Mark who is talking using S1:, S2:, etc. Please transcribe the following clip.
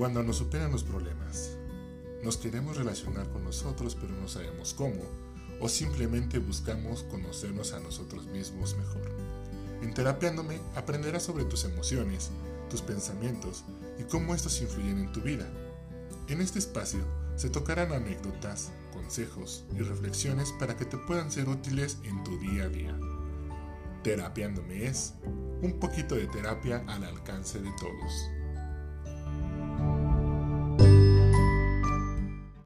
S1: Cuando nos superan los problemas, nos queremos relacionar con nosotros pero no sabemos cómo, o simplemente buscamos conocernos a nosotros mismos mejor. En Terapiándome aprenderás sobre tus emociones, tus pensamientos y cómo estos influyen en tu vida. En este espacio se tocarán anécdotas, consejos y reflexiones para que te puedan ser útiles en tu día a día. Terapiándome es un poquito de terapia al alcance de todos.